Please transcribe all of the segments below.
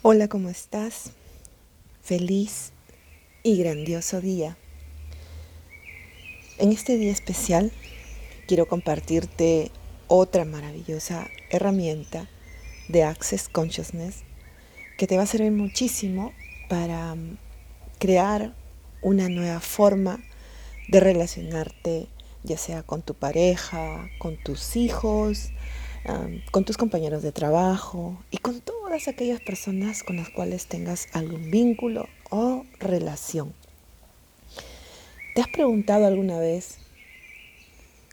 Hola, ¿cómo estás? Feliz y grandioso día. En este día especial quiero compartirte otra maravillosa herramienta de Access Consciousness que te va a servir muchísimo para mm, crear una nueva forma de relacionarte, ya sea con tu pareja, con tus hijos, con tus compañeros de trabajo y con todas aquellas personas con las cuales tengas algún vínculo o relación. ¿Te has preguntado alguna vez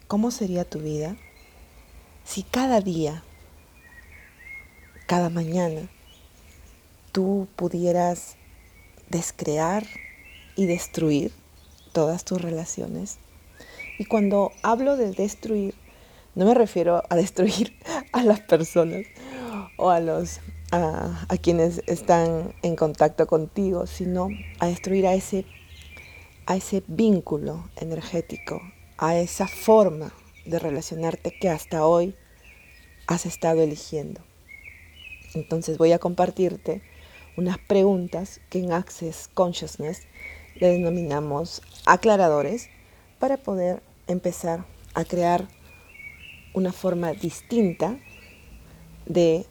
cómo sería tu vida si cada día, cada mañana, tú pudieras descrear y destruir todas tus relaciones? Y cuando hablo de destruir, no me refiero a destruir a las personas o a los a, quienes están en contacto contigo, sino a destruir a ese a ese vínculo energético, a esa forma de relacionarte que hasta hoy has estado eligiendo. Entonces voy a compartirte unas preguntas que en Access Consciousness le denominamos aclaradores para poder empezar a crear una forma distinta de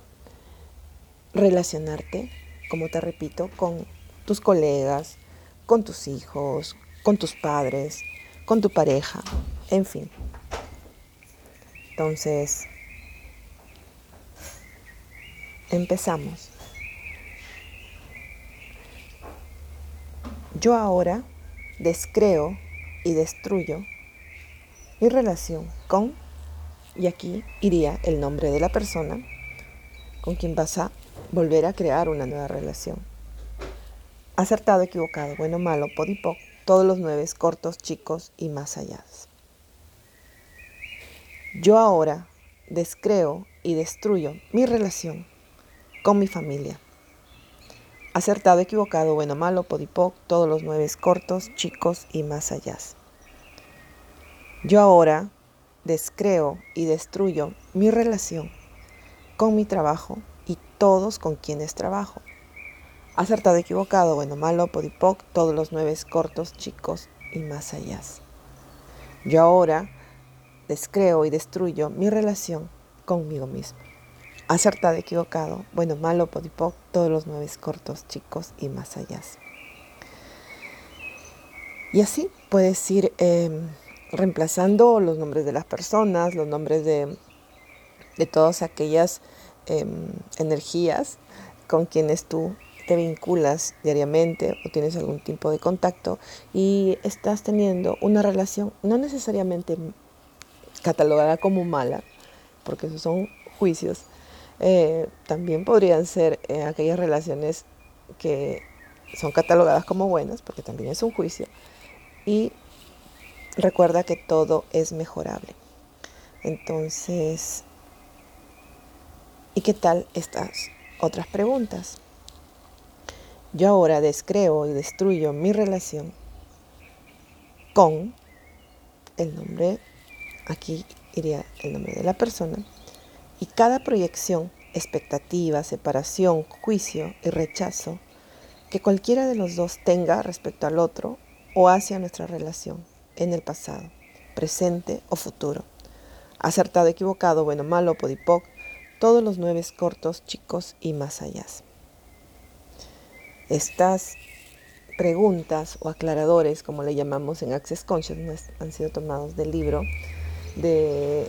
relacionarte, como te repito, con tus colegas, con tus hijos, con tus padres, con tu pareja, en fin. Entonces, empezamos. Yo ahora descreo y destruyo mi relación con y aquí iría el nombre de la persona con quien vas a volver a crear una nueva relación. Acertado, equivocado, bueno, malo, podipoc, todos los nueve cortos, chicos y más allá. Yo ahora descreo y destruyo mi relación con mi familia. Acertado, equivocado, bueno, malo, podipoc, todos los nueve cortos, chicos y más allá. Yo ahora descreo y destruyo mi relación con mi trabajo y todos con quienes trabajo. Acertado, equivocado, bueno, malo, podipoc, todos los nueve cortos, chicos y más allá. Yo ahora descreo y destruyo mi relación conmigo mismo. Acertado, equivocado, bueno, malo, podipoc, todos los nueve cortos, chicos y más allá. Y así puedes ir em, reemplazando los nombres de las personas, los nombres de, todas aquellas em, energías con quienes tú te vinculas diariamente o tienes algún tipo de contacto y estás teniendo una relación no necesariamente catalogada como mala, porque esos son juicios, eh, también podrían ser eh, aquellas relaciones que son catalogadas como buenas, porque también es un juicio, y recuerda que todo es mejorable. Entonces, ¿y qué tal estas otras preguntas? Yo ahora descreo y destruyo mi relación con el nombre, aquí iría el nombre de la persona, y cada proyección, expectativa, separación, juicio y rechazo que cualquiera de los dos tenga respecto al otro o hacia nuestra relación en el pasado, presente o futuro. Acertado, equivocado, bueno, malo, podipoc, todos los nueve cortos, chicos y más allá. Estas preguntas o aclaradores, como le llamamos en Access Consciousness, han sido tomados del libro de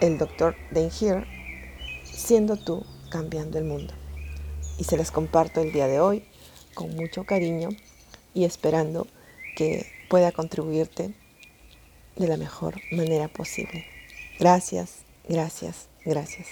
el doctor Denhir, Siendo tú cambiando el mundo. Y se las comparto el día de hoy con mucho cariño y esperando que pueda contribuirte de la mejor manera posible. Gracias, gracias, gracias.